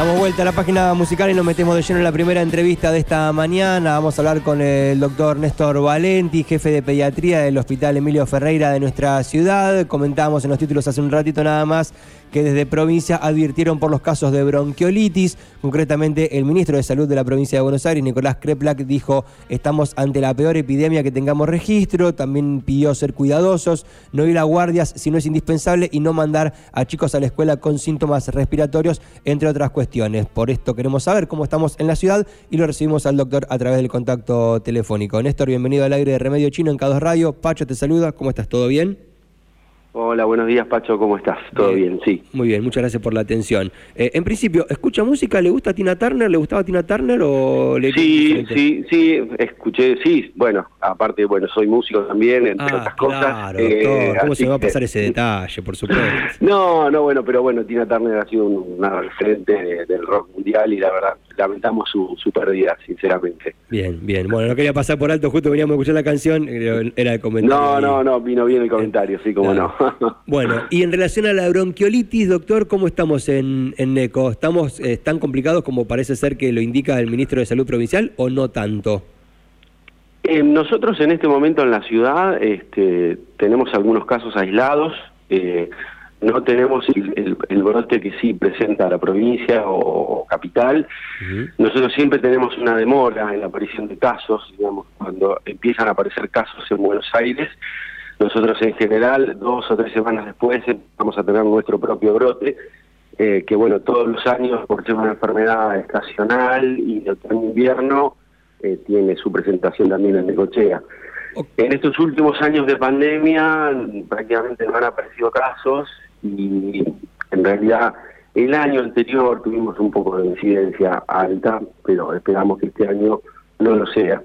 Damos vuelta a la página musical y nos metemos de lleno en la primera entrevista de esta mañana. Vamos a hablar con el doctor Néstor Valenti, jefe de pediatría del Hospital Emilio Ferreira de nuestra ciudad. Comentábamos en los títulos hace un ratito nada más que desde provincia advirtieron por los casos de bronquiolitis. Concretamente, el ministro de Salud de la provincia de Buenos Aires, Nicolás Kreplak, dijo, estamos ante la peor epidemia que tengamos registro. También pidió ser cuidadosos, no ir a guardias si no es indispensable y no mandar a chicos a la escuela con síntomas respiratorios, entre otras cuestiones. Por esto queremos saber cómo estamos en la ciudad y lo recibimos al doctor a través del contacto telefónico. Néstor, bienvenido al aire de Remedio Chino en K2 Radio. Pacho te saluda, ¿cómo estás? ¿Todo bien? Hola, buenos días Pacho, ¿cómo estás? ¿Todo bien? Sí. Muy bien, muchas gracias por la atención. Eh, en principio, ¿escucha música? ¿Le gusta Tina Turner? ¿Le gustaba Tina Turner o le Sí, sí, sí, escuché, sí, bueno, aparte, bueno, soy músico también, entre ah, otras cosas. Claro, eh, ¿cómo se va a pasar ese detalle, por supuesto? no, no, bueno, pero bueno, Tina Turner ha sido una referente del rock mundial y la verdad, lamentamos su, su pérdida, sinceramente. Bien, bien. Bueno, no quería pasar por alto, justo veníamos a escuchar la canción, era el comentario. No, no, no, vino bien el comentario, sí, como no. bueno, y en relación a la bronquiolitis, doctor, ¿cómo estamos en, en NECO? ¿Estamos eh, tan complicados como parece ser que lo indica el ministro de Salud Provincial o no tanto? Eh, nosotros en este momento en la ciudad este, tenemos algunos casos aislados. Eh, no tenemos el, brote que sí presenta la provincia o, capital. Nosotros siempre tenemos una demora en la aparición de casos, digamos, cuando empiezan a aparecer casos en Buenos Aires. Nosotros en general, dos o tres semanas después, vamos a tener nuestro propio brote, eh, que bueno, todos los años, por ser una enfermedad estacional y de otoño-invierno, eh, tiene su presentación también en Necochea. En estos últimos años de pandemia prácticamente no han aparecido casos y en realidad el año anterior tuvimos un poco de incidencia alta, pero esperamos que este año no lo sea.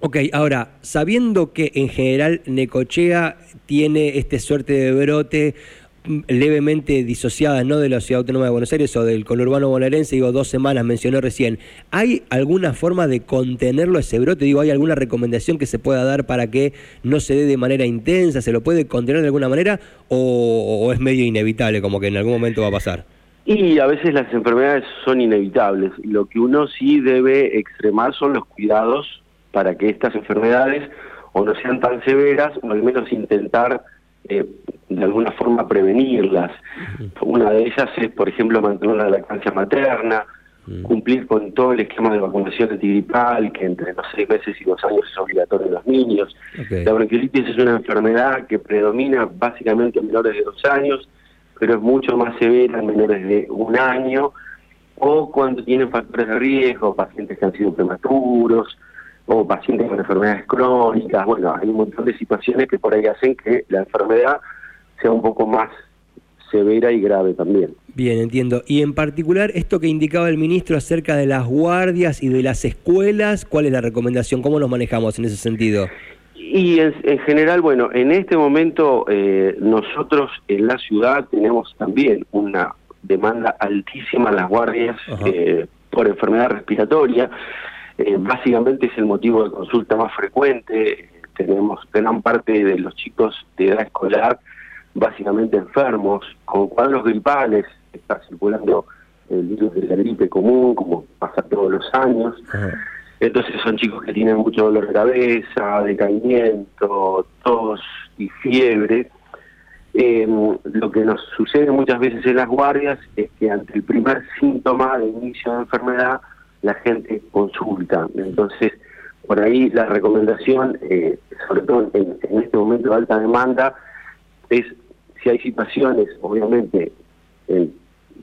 Ok, ahora, sabiendo que en general Necochea tiene este suerte de brote, levemente disociadas ¿no? de la Ciudad Autónoma de Buenos Aires o del conurbano bonaerense, digo, dos semanas mencionó recién. ¿Hay alguna forma de contenerlo ese brote? Digo, ¿hay alguna recomendación que se pueda dar para que no se dé de manera intensa? ¿Se lo puede contener de alguna manera o, es medio inevitable, como que en algún momento va a pasar? Y a veces las enfermedades son inevitables. Lo que uno sí debe extremar son los cuidados para que estas enfermedades o no sean tan severas o al menos intentar eh, de alguna forma prevenirlas. Una de ellas es, por ejemplo, mantener la lactancia materna, cumplir con todo el esquema de vacunación antigripal, que entre los seis meses y dos años es obligatorio en los niños. La bronquiolitis es una enfermedad que predomina básicamente en menores de dos años, pero es mucho más severa en menores de un año, o cuando tienen factores de riesgo, pacientes que han sido prematuros, o pacientes con enfermedades crónicas, bueno, hay un montón de situaciones que por ahí hacen que la enfermedad sea un poco más severa y grave también. Bien, entiendo. Y en particular, esto que indicaba el ministro acerca de las guardias y de las escuelas, ¿cuál es la recomendación? ¿Cómo nos manejamos en ese sentido? Y en, general, bueno, en este momento eh, nosotros en la ciudad tenemos también una demanda altísima en las guardias eh, por enfermedad respiratoria. Eh, básicamente es el motivo de consulta más frecuente. Tenemos gran parte de los chicos de edad escolar básicamente enfermos, con cuadros gripales, está circulando el virus de la gripe común, como pasa todos los años. Entonces son chicos que tienen mucho dolor de cabeza, decaimiento, tos y fiebre. Em, lo que nos sucede muchas veces en las guardias es que ante el primer síntoma de inicio de enfermedad, la gente consulta. Entonces, por ahí la recomendación, eh, sobre todo en, este momento de alta demanda, es si hay situaciones, obviamente, en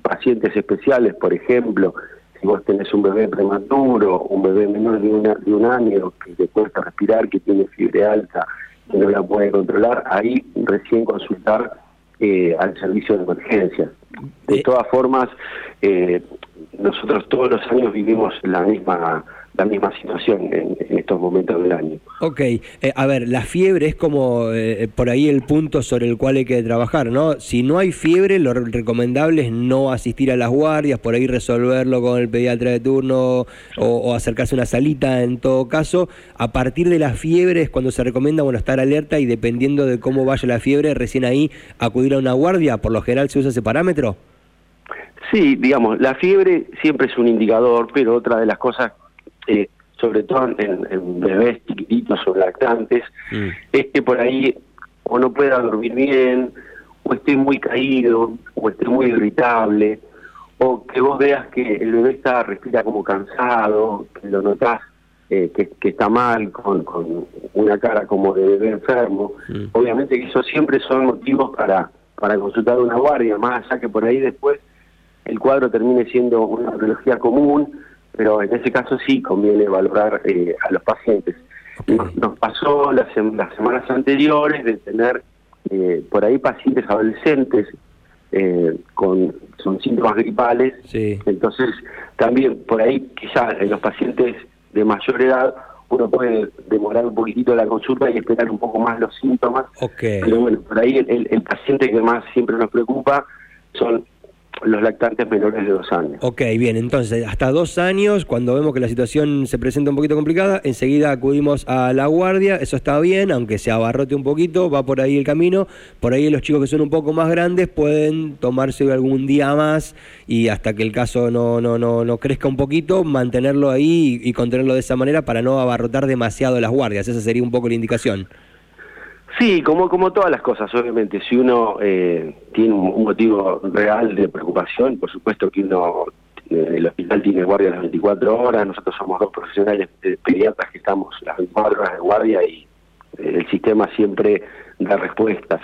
pacientes especiales, por ejemplo, si vos tenés un bebé prematuro, un bebé menor de, una, de un año que le cuesta respirar, que tiene fiebre alta, que no la puede controlar, ahí recién consultar eh, al servicio de emergencia. De todas formas, eh, nosotros todos los años vivimos la misma la misma situación en, estos momentos del año. Ok, eh, a ver, la fiebre es como eh, por ahí el punto sobre el cual hay que trabajar, ¿no? Si no hay fiebre, lo recomendable es no asistir a las guardias, por ahí resolverlo con el pediatra de turno o, acercarse a una salita en todo caso. A partir de la fiebre es cuando se recomienda, bueno, estar alerta y dependiendo de cómo vaya la fiebre, recién ahí acudir a una guardia, por lo general se usa ese parámetro. Sí, digamos, la fiebre siempre es un indicador, pero otra de las cosas, eh, sobre todo en, bebés chiquititos o lactantes, mm. es que por ahí o no pueda dormir bien, o esté muy caído, o esté muy irritable, o que vos veas que el bebé está respira como cansado, que lo notás eh, que, está mal, con, con, una cara como de bebé enfermo. Mm. Obviamente que eso siempre son motivos para, para consultar una guardia, más allá que por ahí después el cuadro termine siendo una patología común, pero en ese caso sí conviene valorar eh, a los pacientes. Nos, pasó las, las, semanas anteriores de tener eh, por ahí pacientes adolescentes eh, con son síntomas gripales, entonces también por ahí quizás en los pacientes de mayor edad uno puede demorar un poquitito la consulta y esperar un poco más los síntomas, pero bueno, por ahí el paciente que más siempre nos preocupa son los lactantes menores de dos años. Ok, bien, entonces hasta dos años, cuando vemos que la situación se presenta un poquito complicada, enseguida acudimos a la guardia, eso está bien, aunque se abarrote un poquito, va por ahí el camino, por ahí los chicos que son un poco más grandes pueden tomarse algún día más y hasta que el caso no, no, no, no crezca un poquito, mantenerlo ahí y contenerlo de esa manera para no abarrotar demasiado las guardias, esa sería un poco la indicación. Sí, como, como todas las cosas, obviamente, si uno eh, tiene un, motivo real de preocupación, por supuesto que uno, eh, el hospital tiene guardia las 24 horas, nosotros somos dos profesionales pediatras que estamos las 24 horas de guardia y eh, el sistema siempre da respuestas.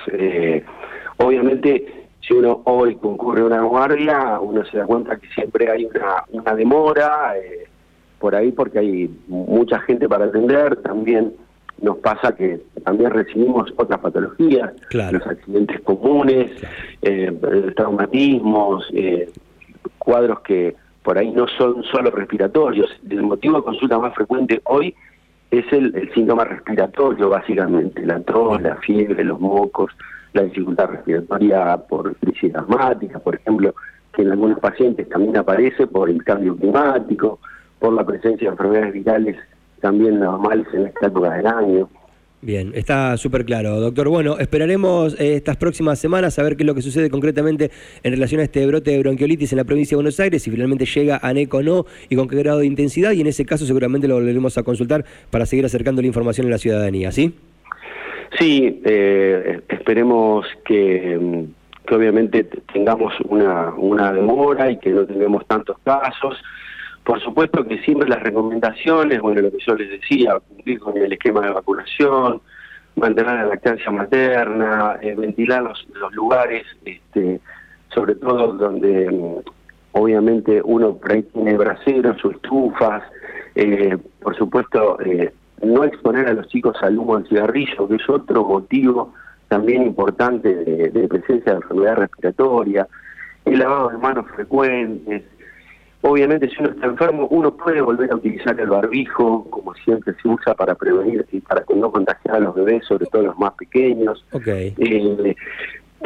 obviamente, si uno hoy concurre a una guardia, uno se da cuenta que siempre hay una, una demora por ahí porque hay mucha gente para atender, también nos pasa que también recibimos otras patologías, los accidentes comunes, eh, traumatismos, eh, cuadros que por ahí no son solo respiratorios. El motivo de consulta más frecuente hoy es el, síntoma respiratorio, básicamente, la tos, la fiebre, los mocos, la dificultad respiratoria por crisis asmática, por ejemplo, que en algunos pacientes también aparece por el cambio climático, por la presencia de enfermedades virales también normales en esta época del año. Bien, está súper claro, doctor. Bueno, esperaremos eh, estas próximas semanas a ver qué es lo que sucede concretamente en relación a este brote de bronquiolitis en la provincia de Buenos Aires, si finalmente llega a NECO o no y con qué grado de intensidad, y en ese caso seguramente lo volveremos a consultar para seguir acercando la información a la ciudadanía, ¿sí? Sí, eh, esperemos que, que, obviamente tengamos una, una demora y que no tengamos tantos casos. Por supuesto que siempre las recomendaciones, bueno, lo que yo les decía, cumplir con el esquema de vacunación, mantener la lactancia materna, eh, ventilar los, lugares, este, sobre todo donde mm, obviamente uno por tiene braseros o estufas, eh, por supuesto eh, no exponer a los chicos al humo del cigarrillo, que es otro motivo también importante de, de presencia de enfermedad respiratoria, el lavado de manos frecuentes, Obviamente, si uno está enfermo, uno puede volver a utilizar el barbijo, como siempre se usa para prevenir y para no contagiar a los bebés, sobre todo los más pequeños. Okay. Eh,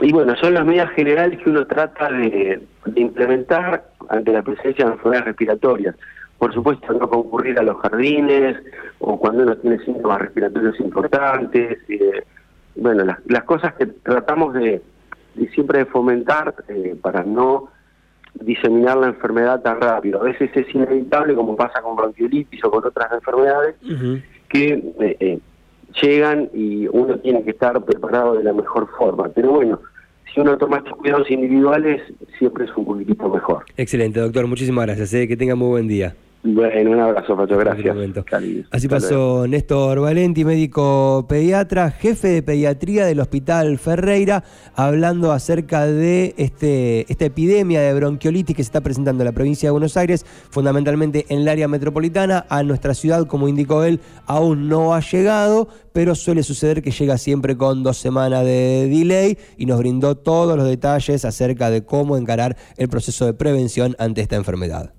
y bueno, son las medidas generales que uno trata de, implementar ante la presencia de enfermedades respiratorias. Por supuesto, no concurrir a los jardines o cuando uno tiene síntomas respiratorios importantes. Eh, bueno, las, cosas que tratamos de, siempre de fomentar eh, para no diseminar la enfermedad tan rápido. A veces es inevitable, como pasa con bronquiolitis o con otras enfermedades, que eh, eh, llegan y uno tiene que estar preparado de la mejor forma. Pero bueno, si uno toma estos cuidados individuales, siempre es un poquitito mejor. Excelente, doctor. Muchísimas gracias. Eh. Que tenga muy buen día. Bueno, un abrazo, Pacho, gracias. Así pasó Néstor Valenti, médico pediatra, jefe de pediatría del Hospital Ferreira, hablando acerca de este, esta epidemia de bronquiolitis que se está presentando en la provincia de Buenos Aires, fundamentalmente en el área metropolitana. A nuestra ciudad, como indicó él, aún no ha llegado, pero suele suceder que llega siempre con dos semanas de delay y nos brindó todos los detalles acerca de cómo encarar el proceso de prevención ante esta enfermedad.